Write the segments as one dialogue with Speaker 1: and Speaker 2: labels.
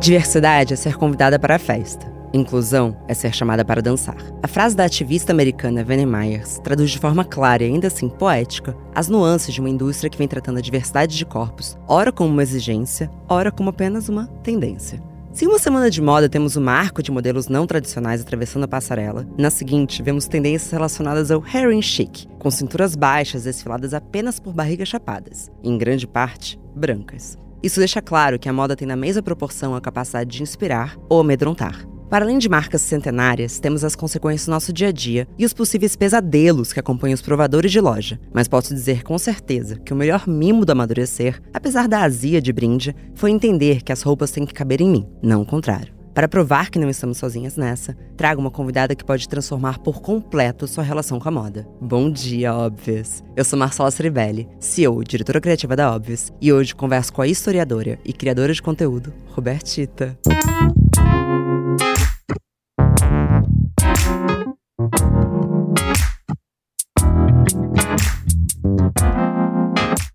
Speaker 1: Diversidade é ser convidada para a festa. Inclusão é ser chamada para dançar. A frase da ativista americana Vanna Myers traduz de forma clara e ainda assim poética as nuances de uma indústria que vem tratando a diversidade de corpos, ora como uma exigência, ora como apenas uma tendência. Se em uma semana de moda temos o marco de modelos não tradicionais atravessando a passarela, na seguinte vemos tendências relacionadas ao herring chic, com cinturas baixas desfiladas apenas por barrigas chapadas, em grande parte brancas. Isso deixa claro que a moda tem na mesma proporção a capacidade de inspirar ou amedrontar. Para além de marcas centenárias, temos as consequências do nosso dia a dia e os possíveis pesadelos que acompanham os provadores de loja. Mas posso dizer com certeza que o melhor mimo do amadurecer, apesar da azia de brinde, foi entender que as roupas têm que caber em mim, não o contrário. Para provar que não estamos sozinhas nessa, trago uma convidada que pode transformar por completo sua relação com a moda. Bom dia, Óbvias! Eu sou Marcela Ceribelli, CEO diretora criativa da Óbvias, e hoje converso com a historiadora e criadora de conteúdo, Robertita.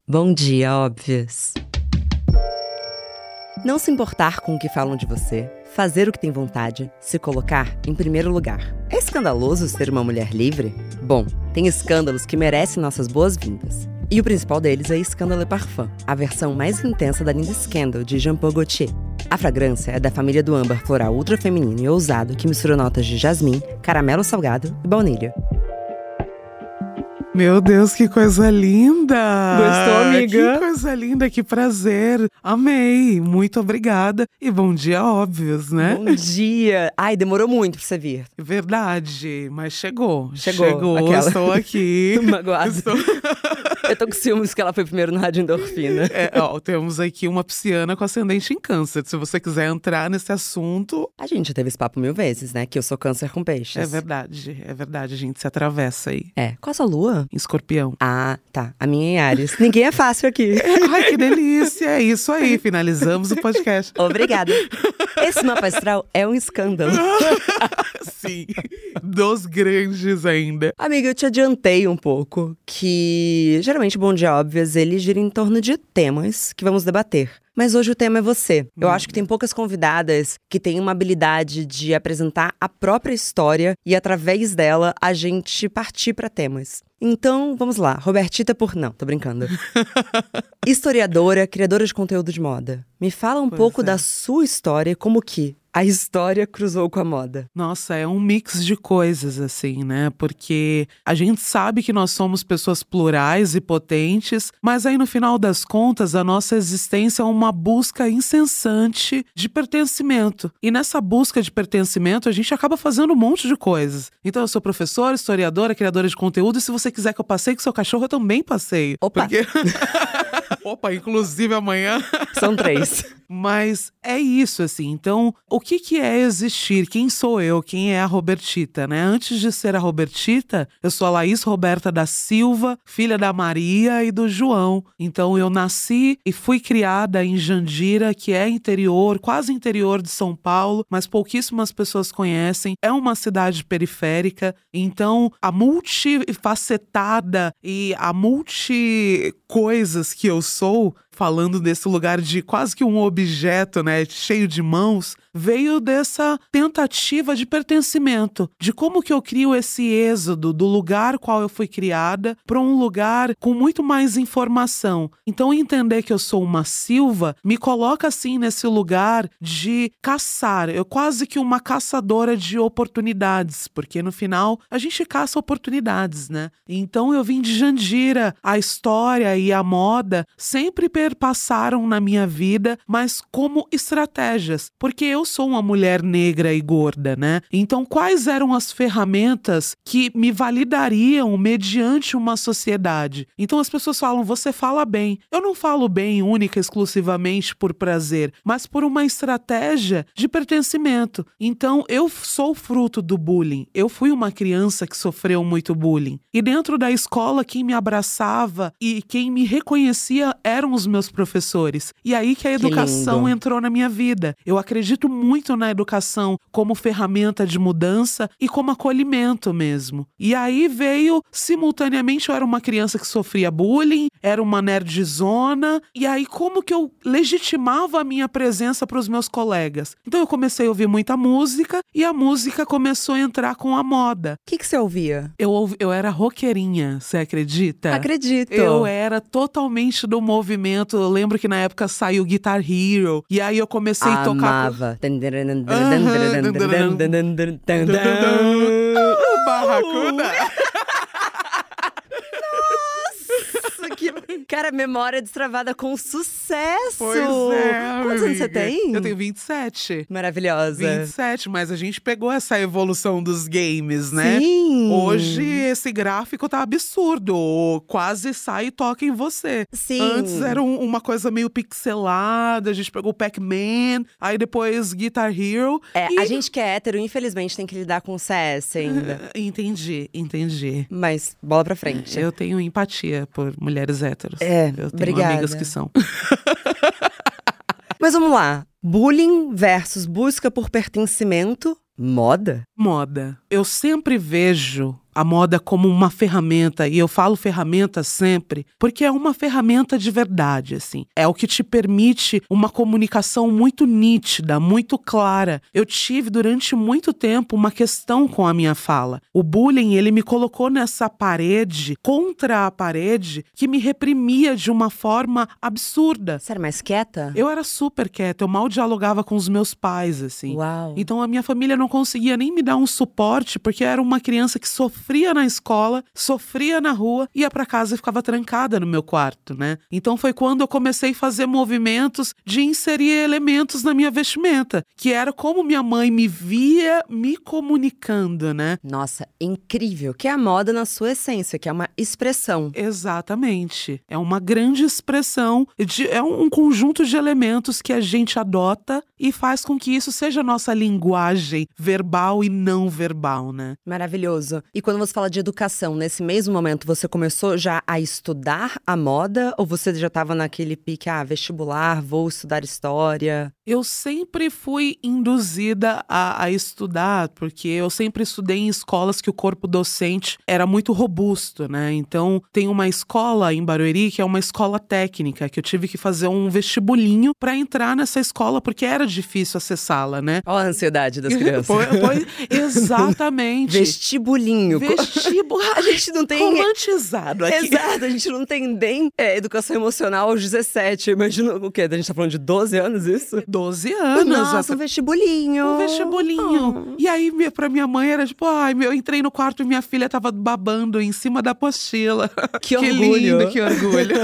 Speaker 1: Bom dia, óbvias. Não se importar com o que falam de você, fazer o que tem vontade, se colocar em primeiro lugar. É escandaloso ser uma mulher livre? Bom, tem escândalos que merecem nossas boas-vindas. E o principal deles é Scandale Parfum, a versão mais intensa da linda Scandal de Jean Paul Gaultier. A fragrância é da família do âmbar floral ultra feminino e ousado que mistura notas de jasmim, caramelo salgado e baunilha.
Speaker 2: Meu Deus, que coisa linda!
Speaker 1: Gostou, amiga?
Speaker 2: Que coisa linda, que prazer! Amei! Muito obrigada e bom dia, óbvios, né?
Speaker 1: Bom dia! Ai, demorou muito pra você vir.
Speaker 2: Verdade, mas chegou.
Speaker 1: Chegou.
Speaker 2: Chegou,
Speaker 1: aquela.
Speaker 2: estou aqui.
Speaker 1: Magoada.
Speaker 2: Estou...
Speaker 1: Eu tô com ciúmes que ela foi primeiro no Rádio Endorfina.
Speaker 2: É, ó, temos aqui uma pisciana com ascendente em câncer. Se você quiser entrar nesse assunto.
Speaker 1: A gente já teve esse papo mil vezes, né? Que eu sou câncer com peixes.
Speaker 2: É verdade, é verdade, a gente se atravessa aí.
Speaker 1: É. Qual a sua lua?
Speaker 2: Em escorpião.
Speaker 1: Ah, tá. A minha é em Ares. Ninguém é fácil aqui.
Speaker 2: Ai, que delícia! É isso aí, finalizamos o podcast.
Speaker 1: Obrigada. Esse mapa astral é um escândalo.
Speaker 2: Sim, dos grandes ainda.
Speaker 1: Amiga, eu te adiantei um pouco que geralmente Bom Dia Óbvias ele gira em torno de temas que vamos debater. Mas hoje o tema é você. Eu acho que tem poucas convidadas que têm uma habilidade de apresentar a própria história e através dela a gente partir para temas. Então, vamos lá. Robertita por não, tô brincando. Historiadora, criadora de conteúdo de moda. Me fala um
Speaker 2: Pois
Speaker 1: pouco
Speaker 2: é.
Speaker 1: da sua história e como que a história cruzou com a moda.
Speaker 2: Nossa, é um mix de coisas, assim, né? Porque a gente sabe que nós somos pessoas plurais e potentes, mas aí no final das contas, a nossa existência é uma busca incessante de pertencimento. E nessa busca de pertencimento, a gente acaba fazendo um monte de coisas. Então, eu sou professora, historiadora, criadora de conteúdo, e se você quiser que eu passeie com seu cachorro, eu também passeio.
Speaker 1: Opa.
Speaker 2: Porque... Opa, inclusive amanhã.
Speaker 1: São três.
Speaker 2: Mas é isso, assim. Então, o que, que é existir? Quem sou eu? Quem é a Robertita, né? Antes de ser a Robertita, eu sou a Laís Roberta da Silva, filha da Maria e do João. Então, eu nasci e fui criada em Jandira, que é interior, quase interior de São Paulo, mas pouquíssimas pessoas conhecem. É uma cidade periférica. Então, a multifacetada e a multi coisas que eu sou falando desse lugar de quase que um objeto, né, cheio de mãos, veio dessa tentativa de pertencimento, de como que eu crio esse êxodo do lugar qual eu fui criada para um lugar com muito mais informação. Então entender que eu sou uma Silva me coloca assim nesse lugar de caçar, eu quase que uma caçadora de oportunidades, porque no final a gente caça oportunidades, né? Então eu vim de Jandira, a história e a moda sempre perpassaram na minha vida, mas como estratégias, porque eu sou uma mulher negra e gorda, né? Então, quais eram as ferramentas que me validariam mediante uma sociedade? Então, as pessoas falam, você fala bem. Eu não falo bem única e exclusivamente por prazer, mas por uma estratégia de pertencimento. Então, eu sou fruto do bullying. Eu fui uma criança que sofreu muito bullying. E dentro da escola, quem me abraçava e quem me reconhecia eram os meus professores. E aí que a educação
Speaker 1: lindo.
Speaker 2: entrou na minha vida. Eu acredito muito na educação como ferramenta de mudança e como acolhimento mesmo. E aí veio, simultaneamente, eu era uma criança que sofria bullying, era uma nerdzona, e aí como que eu legitimava a minha presença para os meus colegas? Então eu comecei a ouvir muita música e a música começou a entrar com a moda.
Speaker 1: O que, que você ouvia?
Speaker 2: Eu, eu era roqueirinha, você acredita?
Speaker 1: Acredito.
Speaker 2: Eu era totalmente do movimento. Eu lembro que na época saiu Guitar Hero. E aí eu comecei a tocar.
Speaker 1: Amava.
Speaker 2: Barracuda.
Speaker 1: Nossa, que... Cara, memória destravada com sucesso!
Speaker 2: Pois é.
Speaker 1: Quantos anos você
Speaker 2: amiga.
Speaker 1: tem?
Speaker 2: Eu tenho 27.
Speaker 1: Maravilhosa.
Speaker 2: 27, mas a gente pegou essa evolução dos games, né?
Speaker 1: Sim.
Speaker 2: Hoje esse gráfico tá absurdo. Quase sai e toca em você.
Speaker 1: Sim.
Speaker 2: Antes era um- uma coisa meio pixelada, a gente pegou o Pac-Man, aí depois Guitar Hero.
Speaker 1: É,
Speaker 2: e...
Speaker 1: a gente que é hétero, infelizmente, tem que lidar com o CS ainda.
Speaker 2: Entendi, entendi.
Speaker 1: Mas bola pra frente.
Speaker 2: Eu tenho empatia por mulheres héteros.
Speaker 1: É,
Speaker 2: Eu tenho
Speaker 1: obrigada.
Speaker 2: amigas que são.
Speaker 1: Mas vamos lá. Bullying versus busca por pertencimento. Moda?
Speaker 2: Moda. Eu sempre vejo a moda como uma ferramenta, e eu falo ferramenta sempre, porque é uma ferramenta de verdade, assim. É o que te permite uma comunicação muito nítida, muito clara. Eu tive durante muito tempo uma questão com a minha fala. O bullying, ele me colocou nessa parede, contra a parede, que me reprimia de uma forma absurda.
Speaker 1: Você era mais quieta?
Speaker 2: Eu era super quieta, eu mal dialogava com os meus pais, assim.
Speaker 1: Uau.
Speaker 2: Então a minha família não conseguia nem me dar um suporte, porque eu era uma criança que sofria na escola, sofria na rua, ia para casa e ficava trancada no meu quarto, né? Então foi quando eu comecei a fazer movimentos de inserir elementos na minha vestimenta, que era como minha mãe me via me comunicando, né?
Speaker 1: Nossa, incrível. Que é a moda na sua essência, que é uma expressão.
Speaker 2: Exatamente. É uma grande expressão, de, é um conjunto de elementos que a gente adota e faz com que isso seja a nossa linguagem verbal e não verbal, né?
Speaker 1: Maravilhoso. E quando você fala de educação, nesse mesmo momento você começou já a estudar a moda ou você já estava naquele pique, ah, vestibular, vou estudar história?
Speaker 2: Eu sempre fui induzida a, a estudar, porque eu sempre estudei em escolas que o corpo docente era muito robusto, né? Então, tem uma escola em Barueri que é uma escola técnica, que eu tive que fazer um vestibulinho para entrar nessa escola, porque era difícil acessá-la, né?
Speaker 1: Olha a ansiedade das crianças.
Speaker 2: Exatamente.
Speaker 1: Vestibulinho.
Speaker 2: Vestibular.
Speaker 1: A gente não tem.
Speaker 2: Romantizado aqui.
Speaker 1: Exato, a gente não tem nem é, educação emocional aos 17. Imagina o quê? A gente tá falando de 12 anos isso?
Speaker 2: 12 anos.
Speaker 1: Nossa, um vestibulinho.
Speaker 2: Um vestibulinho. E aí, minha- pra minha mãe, era tipo, ai, eu entrei no quarto e minha filha tava babando em cima da apostila.
Speaker 1: Que orgulho.
Speaker 2: lindo, que orgulho.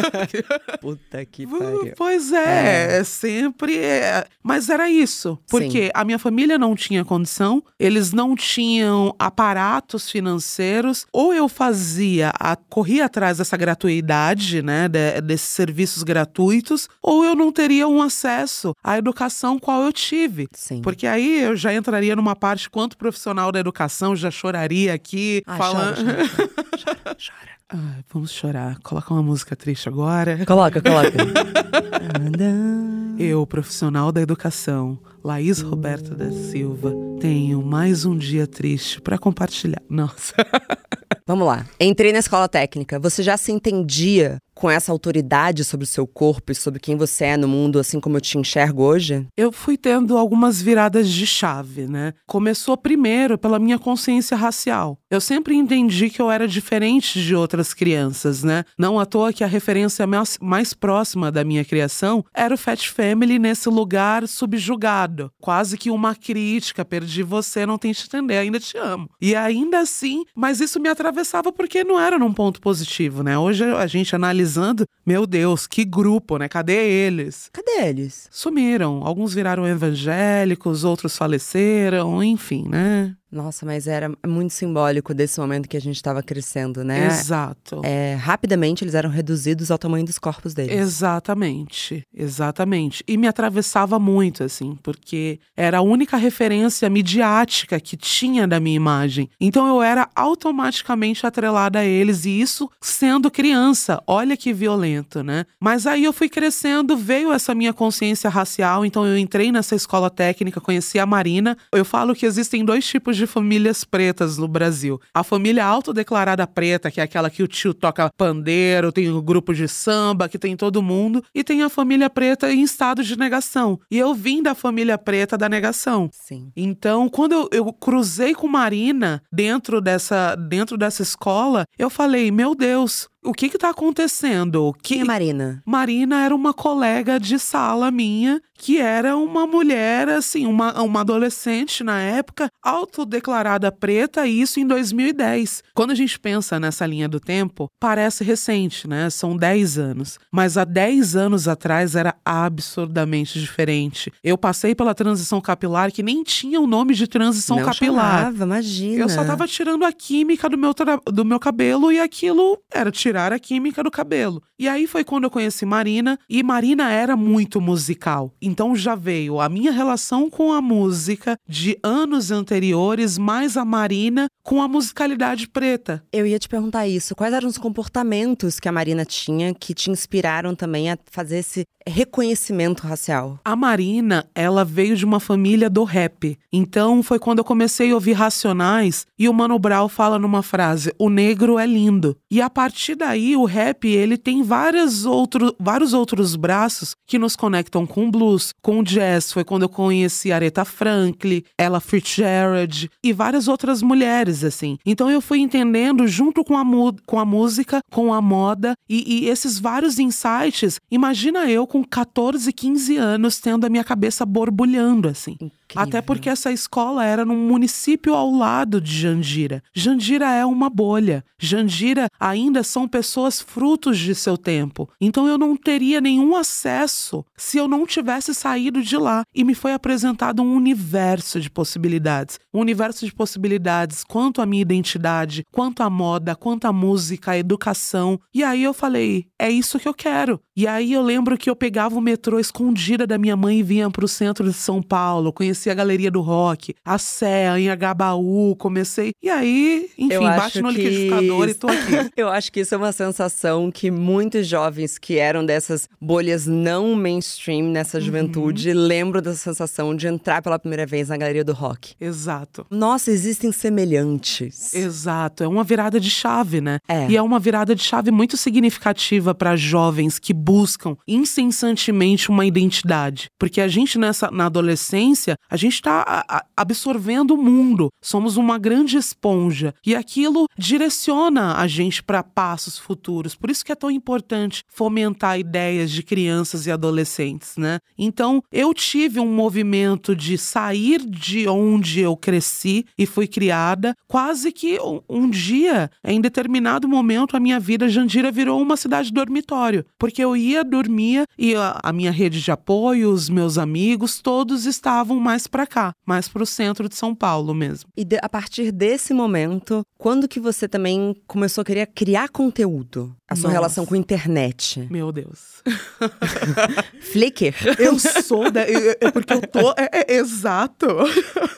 Speaker 1: Puta que pariu.
Speaker 2: pois é, é sempre. é. Mas era isso. Porque a minha família não tinha condição, eles não tinham aparatos financeiros, ou eu fazia, a, corria atrás dessa gratuidade, né, de- desses serviços gratuitos, ou eu não teria um acesso à educação qual eu tive.
Speaker 1: Sim.
Speaker 2: Porque aí eu já entraria numa parte quanto profissional da educação, já choraria aqui,
Speaker 1: Ah,
Speaker 2: falando.
Speaker 1: chora, chora, chora, chora.
Speaker 2: Ai, vamos chorar. Coloca uma música triste agora.
Speaker 1: Coloca, coloca.
Speaker 2: Eu, profissional da educação, Laís Roberta da Silva, tenho mais um dia triste pra compartilhar. Nossa.
Speaker 1: Vamos lá. Entrei na escola técnica. Você já se entendia com essa autoridade sobre o seu corpo e sobre quem você é no mundo, assim como eu te enxergo hoje?
Speaker 2: Eu fui tendo algumas viradas de chave, né? Começou primeiro pela minha consciência racial. Eu sempre entendi que eu era diferente de outras crianças, né? Não à toa que a referência mais, mais próxima da minha criação era o Fat Family nesse lugar subjugado. Quase que uma crítica, perdi você, não tem que te entender, ainda te amo. E ainda assim, mas isso me atravessava porque não era num ponto positivo, né? Hoje a gente analisando, meu Deus, que grupo, né? Cadê eles?
Speaker 1: Cadê eles?
Speaker 2: sumiram. Alguns viraram evangélicos, outros faleceram, enfim, né?
Speaker 1: Nossa, mas era muito simbólico desse momento que a gente estava crescendo, né?
Speaker 2: Exato.
Speaker 1: É, rapidamente eles eram reduzidos ao tamanho dos corpos deles.
Speaker 2: Exatamente, exatamente. E me atravessava muito, assim, porque era a única referência midiática que tinha da minha imagem. Então eu era automaticamente atrelada a eles, e isso sendo criança. Olha que violento, né? Mas aí eu fui crescendo, veio essa minha consciência racial, então eu entrei nessa escola técnica, conheci a Marina. Eu falo que existem dois tipos de famílias pretas no Brasil. A família autodeclarada preta, que é aquela que o tio toca pandeiro, tem o um grupo de samba, que tem todo mundo, e tem a família preta em estado de negação. E eu vim da família preta da negação.
Speaker 1: Sim.
Speaker 2: Então, quando eu, eu cruzei com Marina dentro dessa, dentro dessa escola, eu falei: meu Deus, o que está acontecendo?
Speaker 1: Que... Quem é Marina?
Speaker 2: Marina era uma colega de sala minha, que era uma mulher, assim, uma, uma adolescente na época, autodeclarada preta, e isso em 2010. Quando a gente pensa nessa linha do tempo, parece recente, né? São 10 anos. Mas há 10 anos atrás era absurdamente diferente. Eu passei pela transição capilar que nem tinha o nome de transição
Speaker 1: Não
Speaker 2: capilar.
Speaker 1: Chamava, imagina.
Speaker 2: Eu só tava tirando a química do meu, do meu cabelo e aquilo era tirar a química do cabelo. E aí foi quando eu conheci Marina, e Marina era muito musical. Então já veio a minha relação com a música de anos anteriores, mais a Marina com a musicalidade preta.
Speaker 1: Eu ia te perguntar isso. Quais eram os comportamentos que a Marina tinha que te inspiraram também a fazer esse reconhecimento racial?
Speaker 2: A Marina, ela veio de uma família do rap. Então foi quando eu comecei a ouvir Racionais e o Mano Brown fala numa frase: "O negro é lindo". E a partir daí o rap, ele tem vários outros vários outros braços que nos conectam com blues, com jazz. Foi quando eu conheci Aretha Franklin, Ella Fitzgerald e várias outras mulheres assim. Então eu fui entendendo junto com a, com a música, com a moda e, e esses vários insights. Imagina eu com 14, 15 anos tendo a minha cabeça borbulhando assim.
Speaker 1: Incrível.
Speaker 2: Até porque essa escola era num município ao lado de Jandira. Jandira é uma bolha. Jandira ainda são pessoas frutos de seu tempo. Então eu não teria nenhum acesso se eu não tivesse saído de lá. E me foi apresentado um universo de possibilidades. Um universo de possibilidades quanto à minha identidade, quanto à moda, quanto à música, à educação. E aí eu falei: é isso que eu quero. E aí eu lembro que eu pegava o metrô escondida da minha mãe e vinha para o centro de São Paulo, conheci a Galeria do Rock, a Sé, em Agabaú, comecei. E aí, enfim, bate no liquidificador e tô aqui.
Speaker 1: eu acho que isso é uma sensação que muitos jovens que eram dessas bolhas não mainstream nessa uhum. juventude uhum. lembram dessa sensação de entrar pela primeira vez na Galeria do Rock.
Speaker 2: Exato.
Speaker 1: Nossa, existem semelhantes.
Speaker 2: Exato. É uma virada de chave, né?
Speaker 1: É.
Speaker 2: E é uma virada de chave muito significativa para jovens que buscam incessantemente uma identidade. Porque a gente nessa na adolescência, a gente está absorvendo o mundo. Somos uma grande esponja e aquilo direciona a gente para passos futuros. Por isso que é tão importante fomentar ideias de crianças e adolescentes, né? Então, eu tive um movimento de sair de onde eu cresci e fui criada, quase que um dia, em determinado momento, a minha vida Jandira virou uma cidade dormitório, porque eu ia, dormia e a, minha rede de apoio, os meus amigos, todos estavam mais para cá, mais para o centro de São Paulo mesmo.
Speaker 1: E de, a partir desse momento, quando que você também começou a querer criar conteúdo? A sua Nossa. relação com internet?
Speaker 2: Meu Deus.
Speaker 1: Flickr?
Speaker 2: Eu sou da. É porque eu tô. É, é, exato.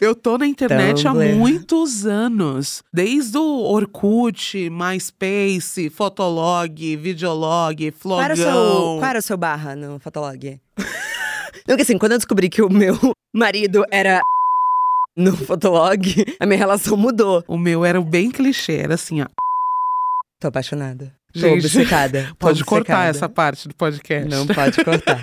Speaker 2: Eu tô na internet Tumblr. há muitos anos. Desde o Orkut, MySpace, Fotolog, Videolog, Flogão. Qual era o
Speaker 1: seu, qual era o seu barra no Fotolog? Não, que assim, quando eu descobri que o meu marido era no Fotolog, a minha relação mudou.
Speaker 2: O meu era bem clichê, era assim, ó.
Speaker 1: Tô apaixonada. Tô Gente, obcecada. Tô
Speaker 2: pode
Speaker 1: obcecada.
Speaker 2: cortar essa parte do podcast.
Speaker 1: Não pode cortar.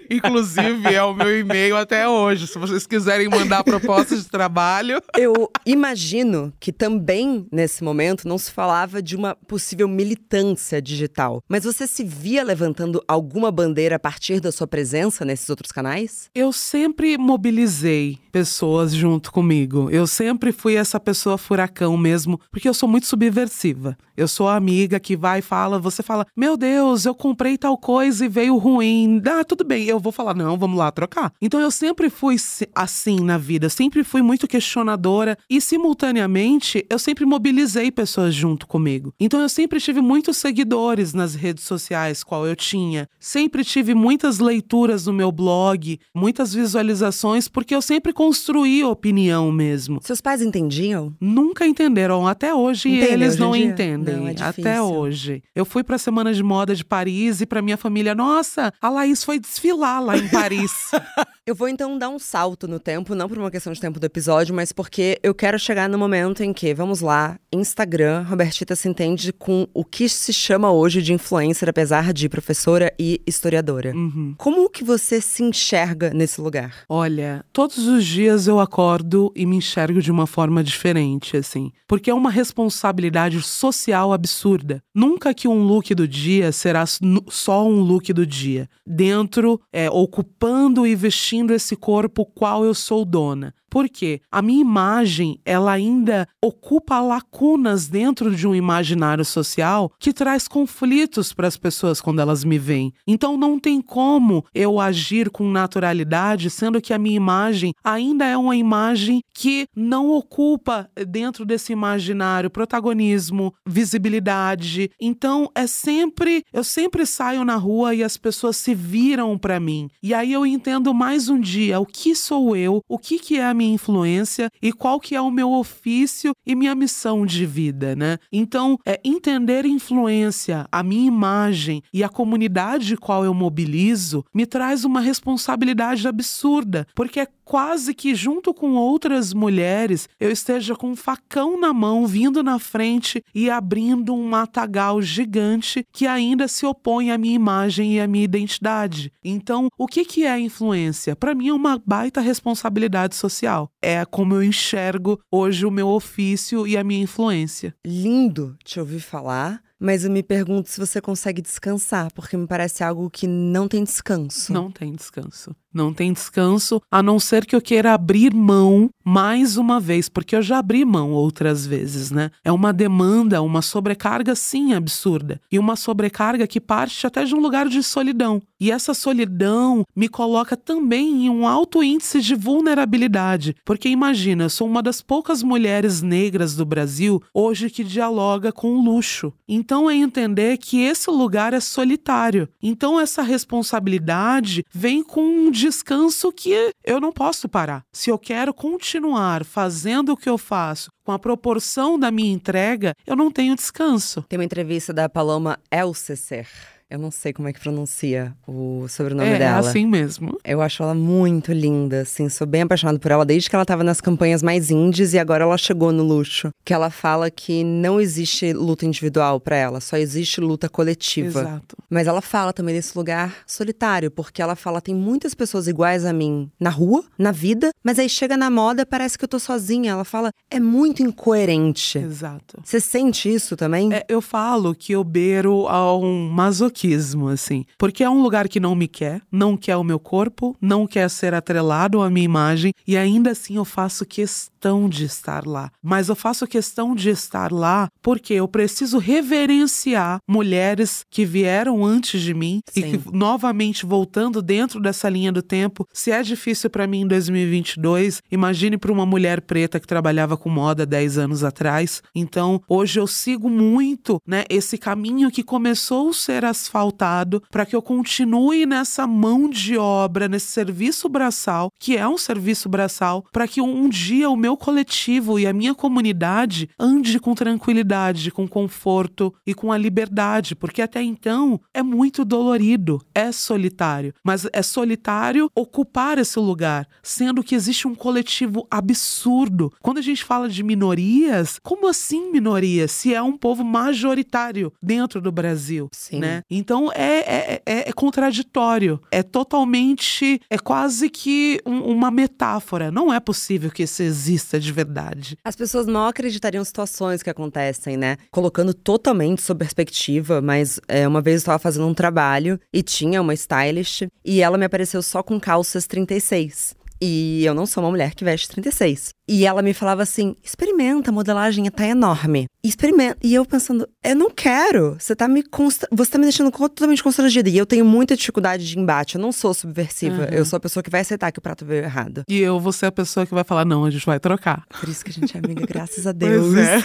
Speaker 2: Inclusive, é o meu e-mail até hoje. Se vocês quiserem mandar propostas de trabalho.
Speaker 1: Eu imagino que também, nesse momento, não se falava de uma possível militância digital. Mas você se via levantando alguma bandeira a partir da sua presença nesses outros canais?
Speaker 2: Eu sempre mobilizei pessoas junto comigo. Eu sempre fui essa pessoa furacão mesmo, porque eu sou muito subversiva. Eu sou a amiga que vai e fala, você fala: Meu Deus, eu comprei tal coisa e veio ruim. Ah, tudo bem, eu vou falar, não, vamos lá trocar. Então eu sempre fui assim na vida, sempre fui muito questionadora e simultaneamente eu sempre mobilizei pessoas junto comigo. Então eu sempre tive muitos seguidores nas redes sociais, qual eu tinha. Sempre tive muitas leituras no meu blog, muitas visualizações, porque eu sempre construí opinião mesmo.
Speaker 1: Seus pais entendiam?
Speaker 2: Nunca entenderam até hoje e eles não entendem. Não, é até hoje. Eu fui para a semana de moda de Paris e para minha família, nossa, a Laís foi desfilar lá em Paris.
Speaker 1: eu vou então dar um salto no tempo, não por uma questão de tempo do episódio, mas porque eu quero chegar no momento em que, vamos lá, Instagram, Robertita se entende com o que se chama hoje de influencer, apesar de professora e historiadora.
Speaker 2: Uhum.
Speaker 1: Como que você se enxerga nesse lugar?
Speaker 2: Olha, todos os dias eu acordo e me enxergo de uma forma diferente, assim. Porque é uma responsabilidade social absurda. Nunca que um look do dia será só um look do dia. Dentro, é, ocupando e vestindo esse corpo qual eu sou dona. Porque a minha imagem, ela ainda ocupa lacunas dentro de um imaginário social que traz conflitos para as pessoas quando elas me veem. Então não tem como eu agir com naturalidade, sendo que a minha imagem ainda é uma imagem que não ocupa dentro desse imaginário protagonismo, visibilidade. Então é sempre, eu sempre saio na rua e as pessoas se viram para mim. E aí eu entendo mais um dia o que sou eu, o que que é a minha minha influência e qual que é o meu ofício e minha missão de vida, né? Então, é entender influência, a minha imagem e a comunidade qual eu mobilizo me traz uma responsabilidade absurda, porque é quase que junto com outras mulheres eu esteja com um facão na mão, vindo na frente e abrindo um matagal gigante que ainda se opõe à minha imagem e à minha identidade. Então, o que, que é influência? Para mim é uma baita responsabilidade social. É como eu enxergo hoje o meu ofício e a minha influência.
Speaker 1: Lindo te ouvir falar. Mas eu me pergunto se você consegue descansar, porque me parece algo que não tem descanso.
Speaker 2: Não tem descanso. Não tem descanso, a não ser que eu queira abrir mão mais uma vez, porque eu já abri mão outras vezes, né? É uma demanda, uma sobrecarga, sim, absurda. E uma sobrecarga que parte até de um lugar de solidão. E essa solidão me coloca também em um alto índice de vulnerabilidade. Porque imagina, eu sou uma das poucas mulheres negras do Brasil hoje que dialoga com o luxo. Então é entender que esse lugar é solitário. Então essa responsabilidade vem com um descanso que eu não posso parar. Se eu quero continuar fazendo o que eu faço com a proporção da minha entrega, eu não tenho descanso.
Speaker 1: Tem uma entrevista da Paloma Elcecer eu não sei como é que pronuncia o sobrenome é, dela.
Speaker 2: É assim mesmo.
Speaker 1: Eu acho ela muito linda, assim. Sou bem apaixonada por ela desde que ela estava nas campanhas mais indies e agora ela chegou no luxo. Que ela fala que não existe luta individual para ela, só existe luta coletiva.
Speaker 2: Exato.
Speaker 1: Mas ela fala também desse lugar solitário, porque ela fala tem muitas pessoas iguais a mim na rua, na vida, mas aí chega na moda parece que eu tô sozinha. Ela fala é muito incoerente.
Speaker 2: Exato.
Speaker 1: Você sente isso também?
Speaker 2: É, eu falo que eu beiro a um masoquismo masoquismo, assim. Porque é um lugar que não me quer, não quer o meu corpo, não quer ser atrelado à minha imagem, e ainda assim eu faço questão de estar lá. Mas eu faço questão de estar lá porque eu preciso reverenciar mulheres que vieram antes de mim Sim. e que, novamente, voltando dentro dessa linha do tempo, se é difícil para mim em 2022, imagine para uma mulher preta que trabalhava com moda 10 anos atrás. Então, hoje eu sigo muito, né, esse caminho que começou a ser as asfaltado para que eu continue nessa mão de obra, nesse serviço braçal, que é um serviço braçal, para que um dia o meu coletivo e a minha comunidade ande com tranquilidade, com conforto e com a liberdade, porque até então é muito dolorido, é solitário, mas é solitário ocupar esse lugar, sendo que existe um coletivo absurdo. Quando a gente fala de minorias, como assim minorias? Se é um povo majoritário dentro do Brasil,
Speaker 1: Sim.
Speaker 2: né? Então é, é, é, é contraditório. É totalmente. É quase que um, uma metáfora. Não é possível que isso exista de verdade.
Speaker 1: As pessoas não acreditariam situações que acontecem, né? Colocando totalmente sob perspectiva, mas é, uma vez eu estava fazendo um trabalho e tinha uma stylist e ela me apareceu só com calças 36. E eu não sou uma mulher que veste 36. E ela me falava assim: experimenta, a modelagem tá enorme. Experimenta. E eu pensando, eu não quero. Você tá me const... Você tá me deixando totalmente constrangida. E eu tenho muita dificuldade de embate. Eu não sou subversiva. Uhum. Eu sou a pessoa que vai aceitar que o prato veio errado.
Speaker 2: E eu vou ser a pessoa que vai falar: não, a gente vai trocar.
Speaker 1: Por isso que a gente é amiga, graças a Deus. Pois é.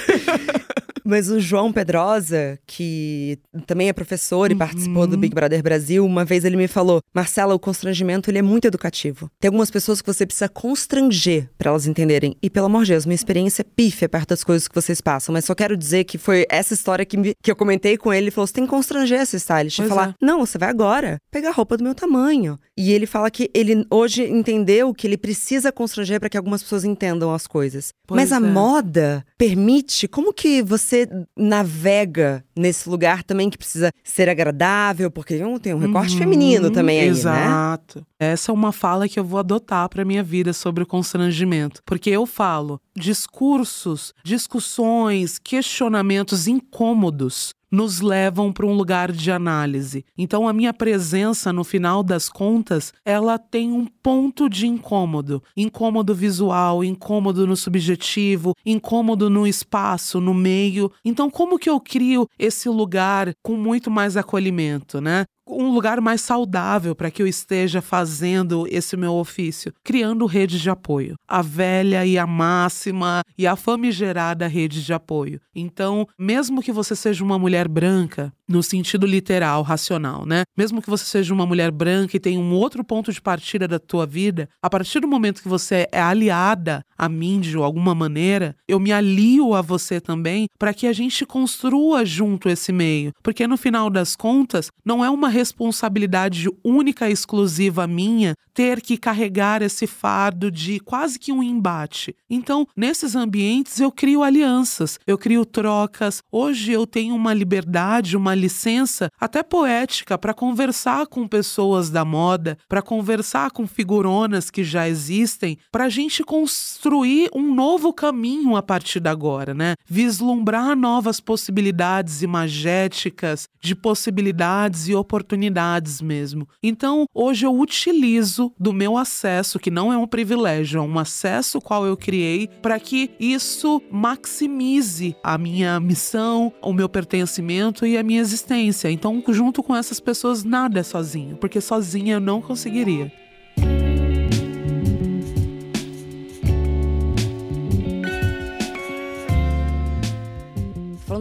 Speaker 1: Mas o João Pedrosa, que também é professor e uhum. participou do Big Brother Brasil, uma vez ele me falou: Marcela, o constrangimento ele é muito educativo. Tem algumas pessoas que você precisa constranger para elas entenderem. E pelo amor de Deus, minha experiência é pífia perto das coisas que vocês passam. Mas só quero dizer que foi essa história que, me, que eu comentei com ele. Ele falou: você tem que constranger essa stylist. Pois e falar: é. não, você vai agora pegar roupa do meu tamanho. E ele fala que ele hoje entendeu que ele precisa constranger para que algumas pessoas entendam as coisas. Pois Mas a é. moda permite. Como que você navega nesse lugar também que precisa ser agradável, porque tem um recorte uhum, feminino também aí,
Speaker 2: exato. né? Exato. Essa é uma fala que eu vou adotar para minha vida sobre o constrangimento, porque eu falo discursos, discussões, questionamentos incômodos nos levam para um lugar de análise. Então a minha presença no final das contas, ela tem um ponto de incômodo, incômodo visual, incômodo no subjetivo, incômodo no espaço, no meio. Então como que eu crio esse lugar com muito mais acolhimento, né? Um lugar mais saudável para que eu esteja fazendo esse meu ofício, criando redes de apoio. A velha e a máxima e a famigerada rede de apoio. Então, mesmo que você seja uma mulher branca, no sentido literal, racional, né? Mesmo que você seja uma mulher branca e tenha um outro ponto de partida da tua vida, a partir do momento que você é aliada a mim de alguma maneira, eu me alio a você também para que a gente construa junto esse meio, porque no final das contas, não é uma responsabilidade única e exclusiva minha ter que carregar esse fardo de quase que um embate. Então, nesses ambientes eu crio alianças, eu crio trocas. Hoje eu tenho uma liberdade, uma licença até poética para conversar com pessoas da moda, para conversar com figuronas que já existem, para a gente construir um novo caminho a partir de agora, né? Vislumbrar novas possibilidades imagéticas, de possibilidades e oportunidades mesmo. Então, hoje eu utilizo do meu acesso, que não é um privilégio, é um acesso qual eu criei, para que isso maximize a minha missão, o meu pertencimento e a minha existência. Então, junto com essas pessoas, nada é sozinho, porque sozinha eu não conseguiria.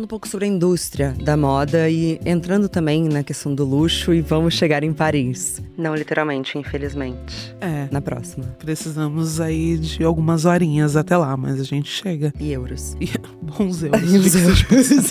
Speaker 1: Um pouco sobre a indústria da moda e entrando também na questão do luxo e vamos chegar em Paris. Não literalmente, infelizmente.
Speaker 2: É.
Speaker 1: Na próxima.
Speaker 2: Precisamos aí de algumas horinhas até lá, mas a gente chega.
Speaker 1: E euros.
Speaker 2: E bons euros. E os euros.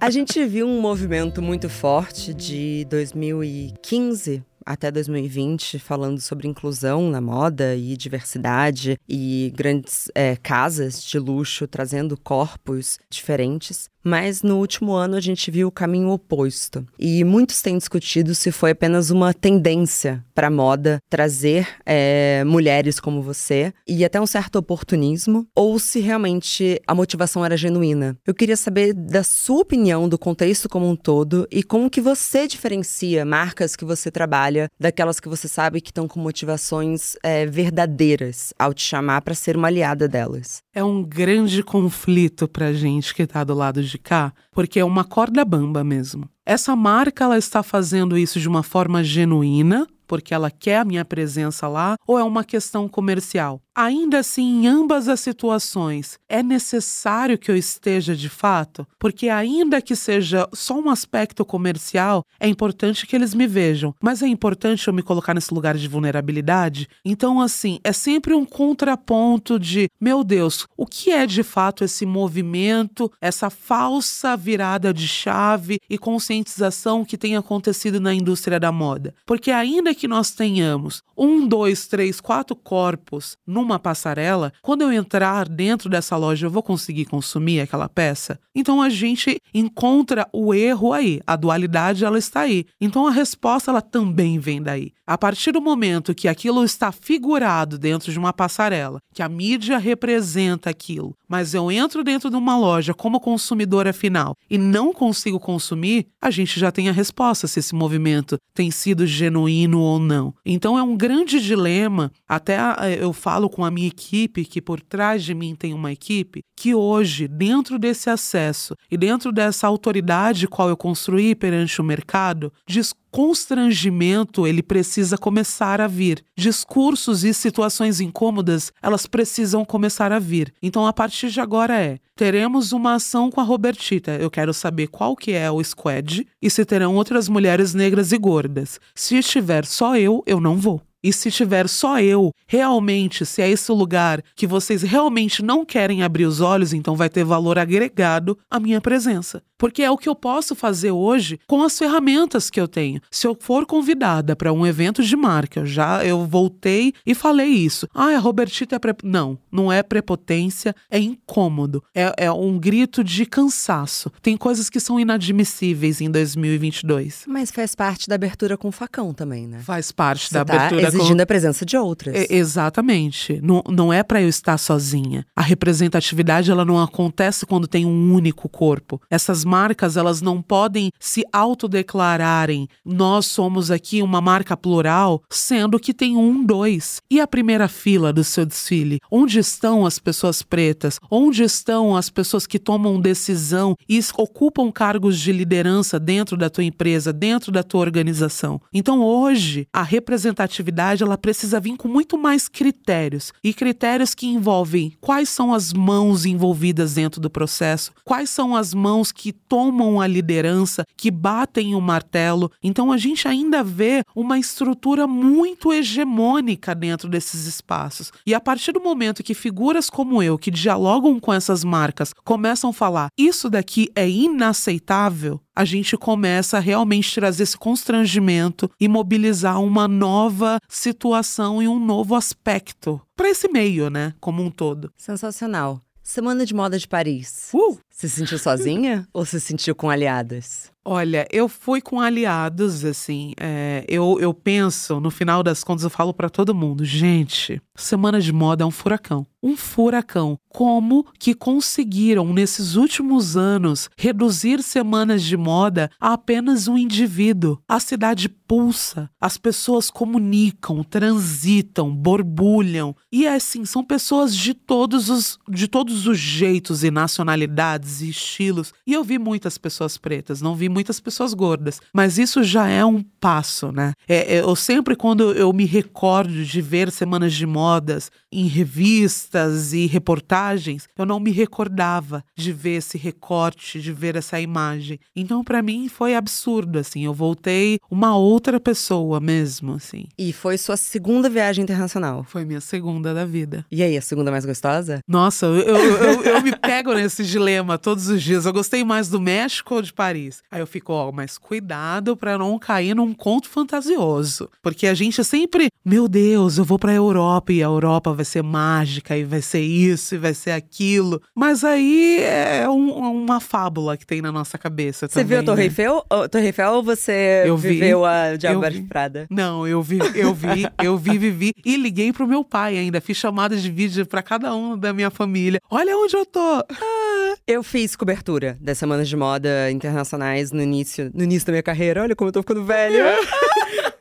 Speaker 1: a gente viu um movimento muito forte de 2015 até 2020 falando sobre inclusão na moda e diversidade e grandes é, casas de luxo trazendo corpos diferentes. Mas no último ano a gente viu o caminho oposto. E muitos têm discutido se foi apenas uma tendência para a moda trazer é, mulheres como você e até um certo oportunismo, ou se realmente a motivação era genuína. Eu queria saber da sua opinião do contexto como um todo e como que você diferencia marcas que você trabalha daquelas que você sabe que estão com motivações é, verdadeiras ao te chamar para ser uma aliada delas.
Speaker 2: É um grande conflito para gente que está do lado de cá, porque é uma corda bamba mesmo. Essa marca ela está fazendo isso de uma forma genuína, porque ela quer a minha presença lá, ou é uma questão comercial? Ainda assim, em ambas as situações, é necessário que eu esteja de fato? Porque, ainda que seja só um aspecto comercial, é importante que eles me vejam, mas é importante eu me colocar nesse lugar de vulnerabilidade. Então, assim, é sempre um contraponto de: meu Deus, o que é de fato esse movimento, essa falsa virada de chave e conscientização que tem acontecido na indústria da moda? Porque, ainda que nós tenhamos um, dois, três, quatro corpos numa uma passarela, quando eu entrar dentro dessa loja, eu vou conseguir consumir aquela peça? Então a gente encontra o erro aí, a dualidade ela está aí. Então a resposta ela também vem daí. A partir do momento que aquilo está figurado dentro de uma passarela, que a mídia representa aquilo, mas eu entro dentro de uma loja como consumidora final e não consigo consumir, a gente já tem a resposta se esse movimento tem sido genuíno ou não. Então é um grande dilema. Até eh, eu falo com a minha equipe, que por trás de mim tem uma equipe, que hoje, dentro desse acesso e dentro dessa autoridade qual eu construí perante o mercado, diz constrangimento ele precisa começar a vir. Discursos e situações incômodas, elas precisam começar a vir. Então a partir de agora é: teremos uma ação com a Robertita. Eu quero saber qual que é o squad e se terão outras mulheres negras e gordas. Se estiver só eu, eu não vou. E se tiver só eu, realmente, se é esse lugar que vocês realmente não querem abrir os olhos, então vai ter valor agregado à minha presença. Porque é o que eu posso fazer hoje com as ferramentas que eu tenho. Se eu for convidada para um evento de marca, já eu voltei e falei isso. Ah, a Robertita é pre... Não, não é prepotência, é incômodo. É, é um grito de cansaço. Tem coisas que são inadmissíveis em 2022.
Speaker 1: Mas faz parte da abertura com facão também, né?
Speaker 2: Faz parte
Speaker 1: Você
Speaker 2: da
Speaker 1: tá
Speaker 2: abertura
Speaker 1: exigindo
Speaker 2: com...
Speaker 1: a presença de outras.
Speaker 2: É, exatamente. Não, não é para eu estar sozinha. A representatividade ela não acontece quando tem um único corpo. Essas marcas elas não podem se autodeclararem nós somos aqui uma marca plural, sendo que tem um, dois. E a primeira fila do seu desfile? Onde estão as pessoas pretas? Onde estão as pessoas que tomam decisão e ocupam cargos de liderança dentro da tua empresa, dentro da tua organização? Então hoje a representatividade ela precisa vir com muito mais critérios e critérios que envolvem quais são as mãos envolvidas dentro do processo, quais são as mãos que tomam a liderança, que batem o martelo. Então a gente ainda vê uma estrutura muito hegemônica dentro desses espaços. E a partir do momento que figuras como eu, que dialogam com essas marcas, começam a falar isso daqui é inaceitável, a gente começa a realmente trazer esse constrangimento e mobilizar uma nova situação e um novo aspecto para esse meio, né, como um todo.
Speaker 1: Sensacional. Semana de Moda de Paris.
Speaker 2: Uh!
Speaker 1: Se sentiu sozinha ou se sentiu com aliadas?
Speaker 2: Olha, eu fui com aliados, assim. É, eu, eu penso, no final das contas, eu falo para todo mundo: gente, semana de moda é um furacão. Um furacão. Como que conseguiram, nesses últimos anos, reduzir semanas de moda a apenas um indivíduo? A cidade pulsa, as pessoas comunicam, transitam, borbulham. E assim, são pessoas de todos os, de todos os jeitos e nacionalidades e estilos. E eu vi muitas pessoas pretas, não vi muitas pessoas gordas. Mas isso já é um passo, né? É, é, eu sempre, quando eu me recordo de ver semanas de modas em revistas e reportagens, eu não me recordava de ver esse recorte, de ver essa imagem. Então, para mim, foi absurdo, assim. Eu voltei uma outra pessoa mesmo, assim.
Speaker 1: E foi sua segunda viagem internacional.
Speaker 2: Foi minha segunda da vida.
Speaker 1: E aí, a segunda mais gostosa?
Speaker 2: Nossa, eu, eu, eu, eu me pego nesse dilema todos os dias. Eu gostei mais do México ou de Paris? Aí eu fico, ó, mas cuidado para não cair num conto fantasioso. Porque a gente sempre, meu Deus, eu vou pra Europa e a Europa vai ser mágica e vai ser isso e vai ser aquilo. Mas aí é um- uma fábula que tem na nossa cabeça
Speaker 1: Você
Speaker 2: também.
Speaker 1: viu a Torre
Speaker 2: né?
Speaker 1: Eiffel? Ou- Torre Eiffel ou você
Speaker 2: Eu vi,
Speaker 1: viveu a Diabo
Speaker 2: vi.
Speaker 1: Prada?
Speaker 2: Não, eu vi, eu vi, eu vi, vivi e liguei pro meu pai ainda. Fiz chamadas de vídeo pra cada um da minha família. Olha onde eu tô.
Speaker 1: Eu fiz cobertura das semanas de moda internacionais no início, no início da minha carreira. Olha como eu tô ficando velha.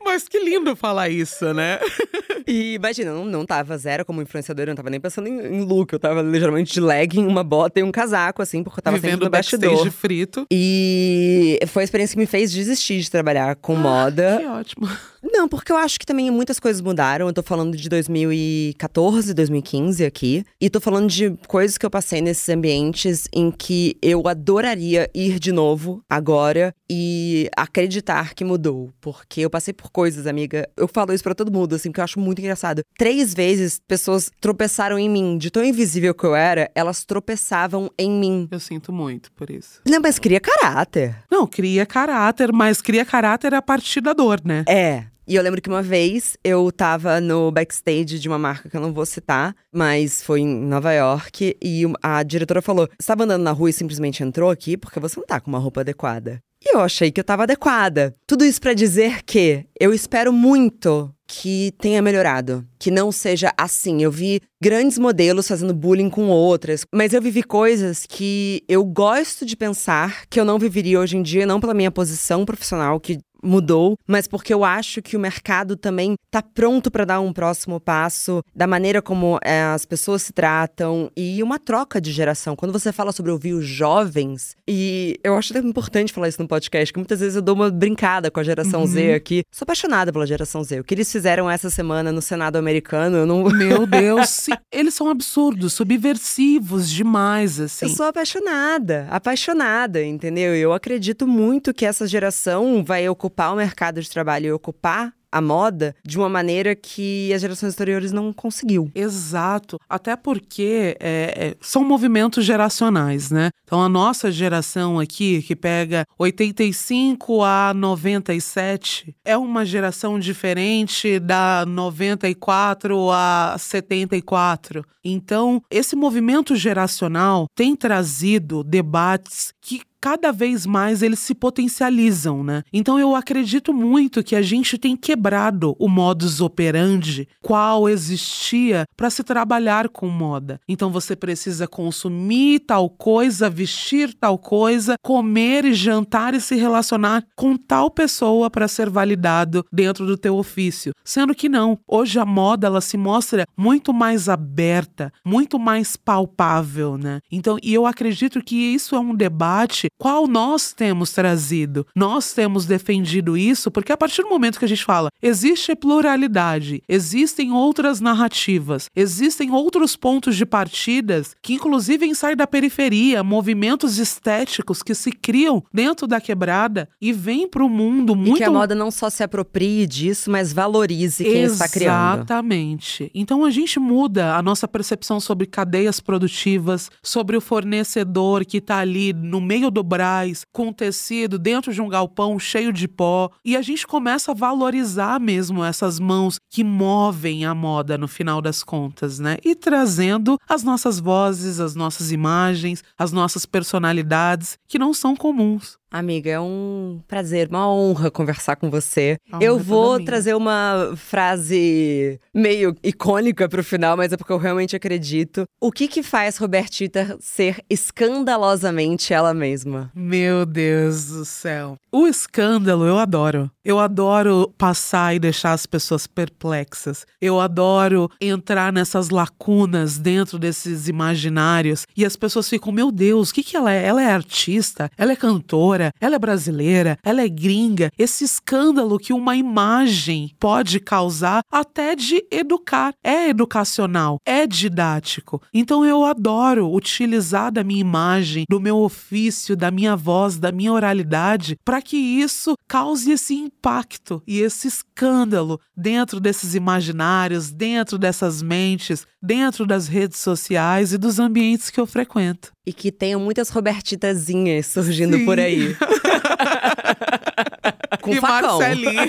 Speaker 2: Mas que lindo falar isso, né?
Speaker 1: E imagina, eu não, não tava zero como influenciadora, eu não tava nem pensando em, em look. Eu tava ligeiramente de legging, uma bota e um casaco, assim, porque eu tava sempre
Speaker 2: Vivendo
Speaker 1: no bastidor.
Speaker 2: backstage frito.
Speaker 1: E foi a experiência que me fez desistir de trabalhar com moda.
Speaker 2: Que ótimo.
Speaker 1: Não, porque eu acho que também muitas coisas mudaram. Eu tô falando de 2014, 2015 aqui. E tô falando de coisas que eu passei nesses ambientes em que eu adoraria ir de novo agora e acreditar que mudou. Porque eu passei por coisas, amiga. Eu falo isso pra todo mundo, assim, que eu acho muito engraçado. Três vezes pessoas tropeçaram em mim. De tão invisível que eu era, elas tropeçavam em mim.
Speaker 2: Eu sinto muito por isso.
Speaker 1: Não, mas cria caráter.
Speaker 2: Não, cria caráter, mas cria caráter a partir da dor, né?
Speaker 1: É. E eu lembro que uma vez eu tava no backstage de uma marca que eu não vou citar, mas foi em Nova York, e a diretora falou: Você tava andando na rua e simplesmente entrou aqui porque você não tá com uma roupa adequada. E eu achei que eu tava adequada. Tudo isso para dizer que eu espero muito que tenha melhorado, que não seja assim. Eu vi grandes modelos fazendo bullying com outras, mas eu vivi coisas que eu gosto de pensar que eu não viveria hoje em dia, não pela minha posição profissional, que mudou, mas porque eu acho que o mercado também está pronto para dar um próximo passo da maneira como é, as pessoas se tratam e uma troca de geração. Quando você fala sobre ouvir os jovens, e eu acho até importante falar isso no podcast, que muitas vezes eu dou uma brincada com a geração uhum. Z aqui. Sou apaixonada pela geração Z. O que eles fizeram essa semana no Senado americano, eu não.
Speaker 2: Meu Deus, eles são absurdos, subversivos demais, assim.
Speaker 1: Eu sou apaixonada, apaixonada, entendeu? Eu acredito muito que essa geração vai ocupar ocupar o mercado de trabalho e ocupar a moda de uma maneira que as gerações anteriores não conseguiu.
Speaker 2: Exato. Até porque é, é, são movimentos geracionais, né? Então a nossa geração aqui, que pega 85 a 97, é uma geração diferente da 94 a 74. Então, esse movimento geracional tem trazido debates que cada vez mais eles se potencializam, né? Então eu acredito muito que a gente tem quebrado o modus operandi qual existia para se trabalhar com moda. Então você precisa consumir tal coisa, vestir tal coisa, comer e jantar e se relacionar com tal pessoa para ser validado dentro do teu ofício. Sendo que não, hoje a moda ela se mostra muito mais aberta, muito mais palpável, né? Então, e eu acredito que isso é um debate qual nós temos trazido. Nós temos defendido isso porque a partir do momento que a gente fala, existe pluralidade, existem outras narrativas, existem outros pontos de partidas que inclusive saem da periferia, movimentos estéticos que se criam dentro da quebrada e vêm para o mundo muito. E
Speaker 1: que a moda não só se aproprie disso, mas valorize quem
Speaker 2: Exatamente.
Speaker 1: está criando.
Speaker 2: Exatamente. Então a gente muda a nossa percepção sobre cadeias produtivas, sobre o fornecedor que está ali no meio do do Brás, com tecido dentro de um galpão cheio de pó, e a gente começa a valorizar mesmo essas mãos que movem a moda no final das contas, né? E trazendo as nossas vozes, as nossas imagens, as nossas personalidades que não são comuns.
Speaker 1: Amiga, é um prazer, uma honra conversar com você. Eu vou trazer uma frase meio icônica pro final, mas é porque eu realmente acredito. O que que faz Robertita ser escandalosamente ela mesma?
Speaker 2: Meu Deus do céu. O escândalo eu adoro. Eu adoro passar e deixar as pessoas perplexas. Eu adoro entrar nessas lacunas dentro desses imaginários e as pessoas ficam, meu Deus, o que que ela é? Ela é artista? Ela é cantora? Ela é brasileira, ela é gringa. Esse escândalo que uma imagem pode causar, até de educar. É educacional, é didático. Então eu adoro utilizar da minha imagem, do meu ofício, da minha voz, da minha oralidade, para que isso cause esse impacto e esse escândalo dentro desses imaginários, dentro dessas mentes, dentro das redes sociais e dos ambientes que eu frequento.
Speaker 1: E que tenham muitas Robertitazinhas surgindo Sim. por aí. Com
Speaker 2: e
Speaker 1: facão.
Speaker 2: Marcelinha.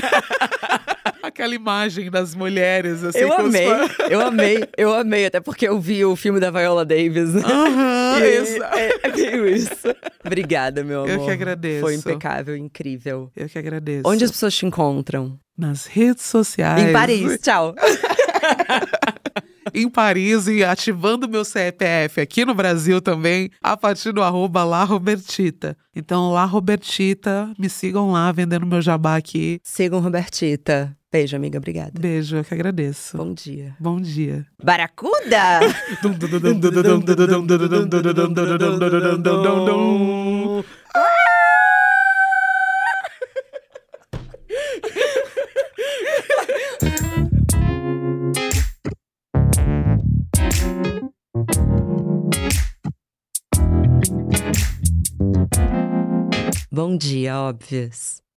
Speaker 2: Aquela imagem das mulheres, assim.
Speaker 1: Eu amei, eu amei, eu amei. Até porque eu vi o filme da Viola Davis.
Speaker 2: Aham,
Speaker 1: uhum, isso. É, é isso. Obrigada, meu amor.
Speaker 2: Eu que agradeço.
Speaker 1: Foi impecável, incrível.
Speaker 2: Eu que agradeço.
Speaker 1: Onde as pessoas te encontram?
Speaker 2: Nas redes sociais.
Speaker 1: Em Paris, tchau.
Speaker 2: Em Paris e ativando meu CPF aqui no Brasil também, a partir do arroba La Robertita. Então, La Robertita, me sigam lá vendendo meu jabá aqui.
Speaker 1: Sigam Robertita. Beijo, amiga. Obrigada.
Speaker 2: Beijo, eu que agradeço.
Speaker 1: Bom dia.
Speaker 2: Bom dia.
Speaker 1: Baracuda! Bom dia, óbvias.